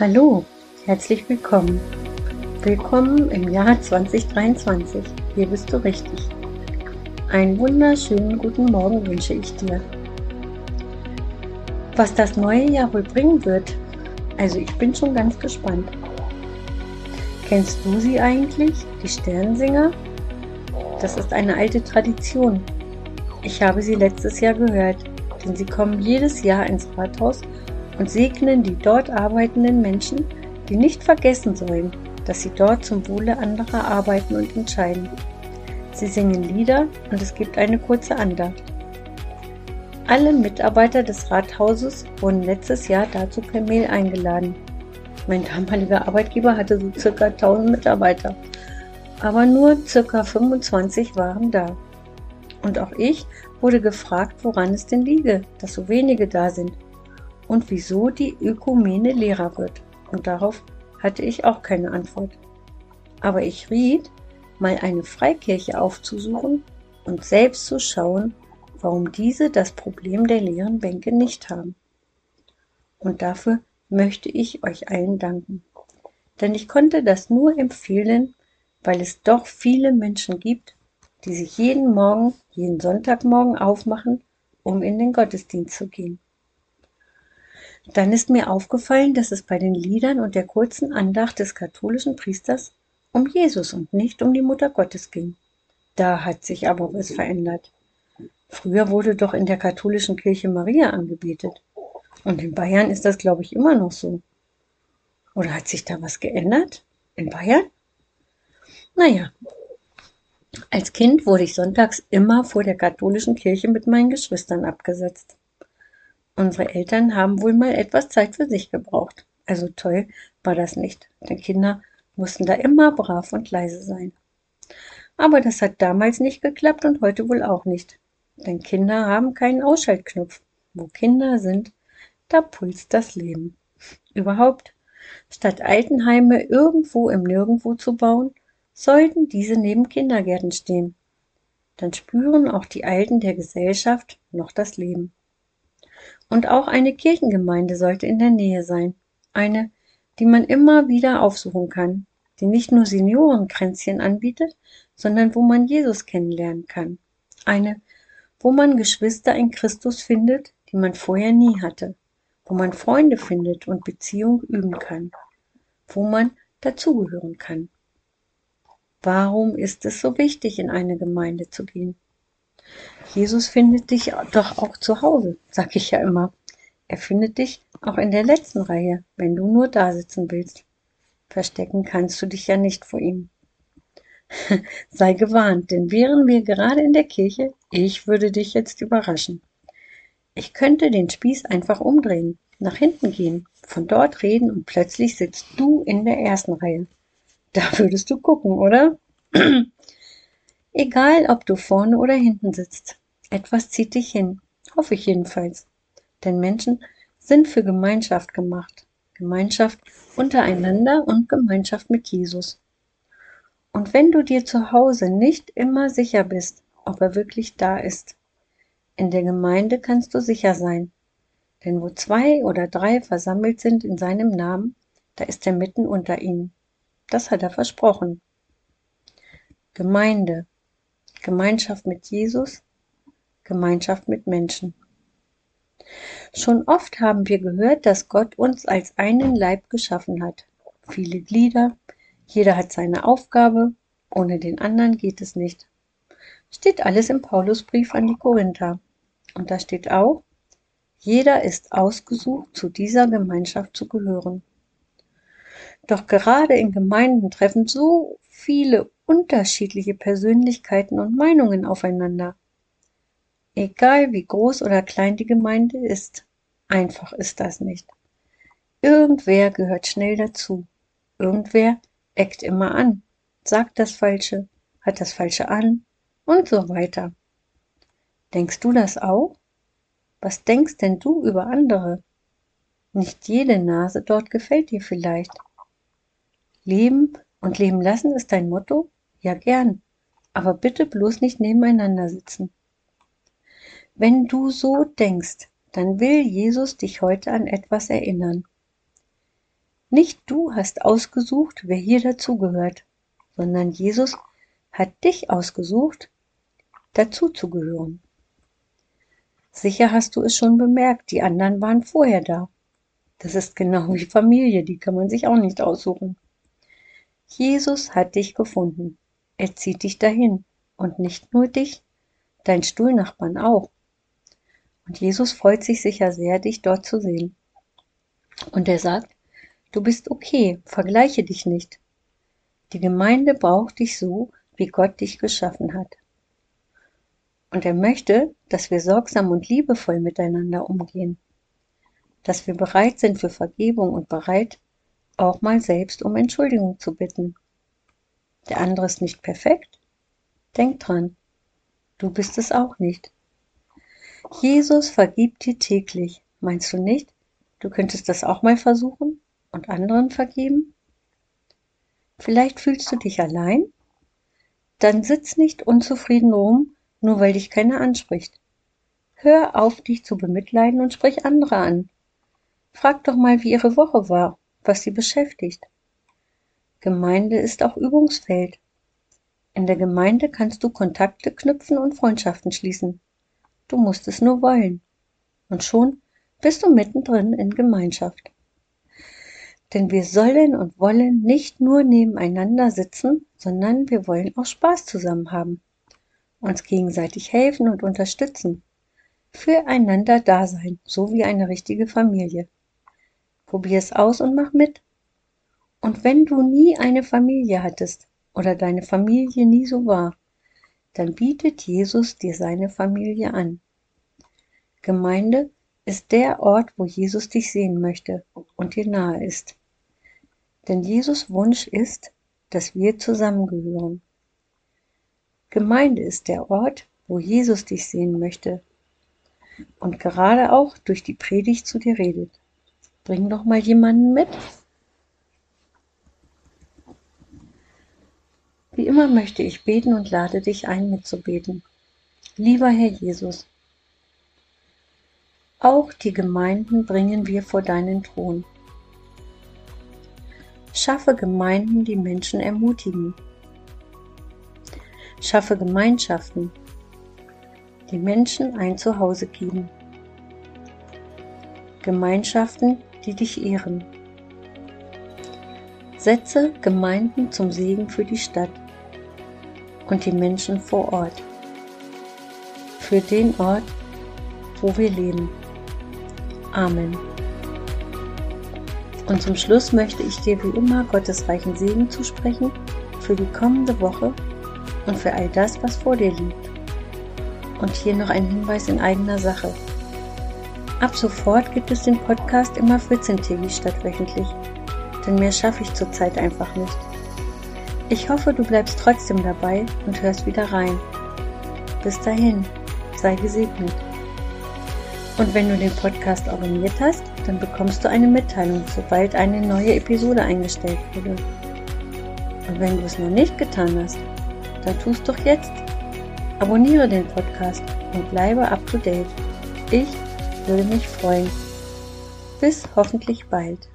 Hallo, herzlich willkommen. Willkommen im Jahr 2023. Hier bist du richtig. Einen wunderschönen guten Morgen wünsche ich dir. Was das neue Jahr wohl bringen wird, also ich bin schon ganz gespannt. Kennst du sie eigentlich, die Sternsinger? Das ist eine alte Tradition. Ich habe sie letztes Jahr gehört, denn sie kommen jedes Jahr ins Rathaus und segnen die dort arbeitenden Menschen, die nicht vergessen sollen, dass sie dort zum Wohle anderer arbeiten und entscheiden. Sie singen Lieder und es gibt eine kurze Andacht. Alle Mitarbeiter des Rathauses wurden letztes Jahr dazu per Mail eingeladen. Mein damaliger Arbeitgeber hatte so circa 1000 Mitarbeiter, aber nur circa 25 waren da. Und auch ich wurde gefragt, woran es denn liege, dass so wenige da sind und wieso die Ökumene leerer wird. Und darauf hatte ich auch keine Antwort. Aber ich riet, mal eine Freikirche aufzusuchen und selbst zu schauen, warum diese das Problem der leeren Bänke nicht haben. Und dafür möchte ich euch allen danken. Denn ich konnte das nur empfehlen, weil es doch viele Menschen gibt, die sich jeden Morgen, jeden Sonntagmorgen aufmachen, um in den Gottesdienst zu gehen. Dann ist mir aufgefallen, dass es bei den Liedern und der kurzen Andacht des katholischen Priesters um Jesus und nicht um die Mutter Gottes ging. Da hat sich aber was verändert. Früher wurde doch in der katholischen Kirche Maria angebetet. Und in Bayern ist das, glaube ich, immer noch so. Oder hat sich da was geändert? In Bayern? Naja, als Kind wurde ich sonntags immer vor der katholischen Kirche mit meinen Geschwistern abgesetzt. Unsere Eltern haben wohl mal etwas Zeit für sich gebraucht. Also toll war das nicht, denn Kinder mussten da immer brav und leise sein. Aber das hat damals nicht geklappt und heute wohl auch nicht. Denn Kinder haben keinen Ausschaltknopf. Wo Kinder sind, da pulst das Leben. Überhaupt, statt Altenheime irgendwo im Nirgendwo zu bauen, sollten diese neben Kindergärten stehen. Dann spüren auch die Alten der Gesellschaft noch das Leben. Und auch eine Kirchengemeinde sollte in der Nähe sein. Eine, die man immer wieder aufsuchen kann, die nicht nur Seniorenkränzchen anbietet, sondern wo man Jesus kennenlernen kann. Eine, wo man Geschwister in Christus findet, die man vorher nie hatte, wo man Freunde findet und Beziehung üben kann, wo man dazugehören kann. Warum ist es so wichtig, in eine Gemeinde zu gehen? Jesus findet dich doch auch zu Hause, sag ich ja immer. Er findet dich auch in der letzten Reihe, wenn du nur da sitzen willst. Verstecken kannst du dich ja nicht vor ihm. Sei gewarnt, denn wären wir gerade in der Kirche, ich würde dich jetzt überraschen. Ich könnte den Spieß einfach umdrehen, nach hinten gehen, von dort reden und plötzlich sitzt du in der ersten Reihe. Da würdest du gucken, oder? Egal, ob du vorne oder hinten sitzt. Etwas zieht dich hin. Hoffe ich jedenfalls. Denn Menschen sind für Gemeinschaft gemacht. Gemeinschaft untereinander und Gemeinschaft mit Jesus. Und wenn du dir zu Hause nicht immer sicher bist, ob er wirklich da ist, in der Gemeinde kannst du sicher sein. Denn wo zwei oder drei versammelt sind in seinem Namen, da ist er mitten unter ihnen. Das hat er versprochen. Gemeinde, Gemeinschaft mit Jesus, Gemeinschaft mit Menschen. Schon oft haben wir gehört, dass Gott uns als einen Leib geschaffen hat. Viele Glieder, jeder hat seine Aufgabe, ohne den anderen geht es nicht. Steht alles im Paulusbrief an die Korinther. Und da steht auch, jeder ist ausgesucht, zu dieser Gemeinschaft zu gehören. Doch gerade in Gemeinden treffen so viele unterschiedliche Persönlichkeiten und Meinungen aufeinander. Egal wie groß oder klein die Gemeinde ist, einfach ist das nicht. Irgendwer gehört schnell dazu. Irgendwer eckt immer an, sagt das Falsche, hat das Falsche an und so weiter. Denkst du das auch? Was denkst denn du über andere? Nicht jede Nase dort gefällt dir vielleicht. Leben und leben lassen ist dein Motto? Ja, gern. Aber bitte bloß nicht nebeneinander sitzen. Wenn du so denkst, dann will Jesus dich heute an etwas erinnern. Nicht du hast ausgesucht, wer hier dazugehört, sondern Jesus hat dich ausgesucht, dazuzugehören. Sicher hast du es schon bemerkt, die anderen waren vorher da. Das ist genau wie Familie, die kann man sich auch nicht aussuchen. Jesus hat dich gefunden. Er zieht dich dahin. Und nicht nur dich, dein Stuhlnachbarn auch. Und Jesus freut sich sicher sehr, dich dort zu sehen. Und er sagt, du bist okay, vergleiche dich nicht. Die Gemeinde braucht dich so, wie Gott dich geschaffen hat. Und er möchte, dass wir sorgsam und liebevoll miteinander umgehen, dass wir bereit sind für Vergebung und bereit, auch mal selbst um Entschuldigung zu bitten. Der andere ist nicht perfekt. Denk dran, du bist es auch nicht. Jesus vergibt dir täglich. Meinst du nicht? Du könntest das auch mal versuchen und anderen vergeben? Vielleicht fühlst du dich allein? Dann sitz nicht unzufrieden rum, nur weil dich keiner anspricht. Hör auf, dich zu bemitleiden und sprich andere an. Frag doch mal, wie ihre Woche war, was sie beschäftigt. Gemeinde ist auch Übungsfeld. In der Gemeinde kannst du Kontakte knüpfen und Freundschaften schließen. Du musst es nur wollen. Und schon bist du mittendrin in Gemeinschaft. Denn wir sollen und wollen nicht nur nebeneinander sitzen, sondern wir wollen auch Spaß zusammen haben, uns gegenseitig helfen und unterstützen, füreinander da sein, so wie eine richtige Familie. Probier es aus und mach mit. Und wenn du nie eine Familie hattest oder deine Familie nie so war, dann bietet Jesus dir seine Familie an. Gemeinde ist der Ort, wo Jesus dich sehen möchte und dir nahe ist. Denn Jesus Wunsch ist, dass wir zusammengehören. Gemeinde ist der Ort, wo Jesus dich sehen möchte und gerade auch durch die Predigt zu dir redet. Bring doch mal jemanden mit. Wie immer möchte ich beten und lade dich ein, mitzubeten. Lieber Herr Jesus, auch die Gemeinden bringen wir vor deinen Thron. Schaffe Gemeinden, die Menschen ermutigen. Schaffe Gemeinschaften, die Menschen ein Zuhause geben. Gemeinschaften, die dich ehren. Setze Gemeinden zum Segen für die Stadt und die Menschen vor Ort. Für den Ort, wo wir leben. Amen. Und zum Schluss möchte ich dir wie immer Gottes reichen Segen zusprechen für die kommende Woche und für all das, was vor dir liegt. Und hier noch ein Hinweis in eigener Sache. Ab sofort gibt es den Podcast immer 14-tägig statt wöchentlich, denn mehr schaffe ich zurzeit einfach nicht. Ich hoffe, du bleibst trotzdem dabei und hörst wieder rein. Bis dahin, sei gesegnet. Und wenn du den Podcast abonniert hast, dann bekommst du eine Mitteilung, sobald eine neue Episode eingestellt wurde. Und wenn du es noch nicht getan hast, dann tust doch jetzt. Abonniere den Podcast und bleibe up to date. Ich würde mich freuen. Bis hoffentlich bald.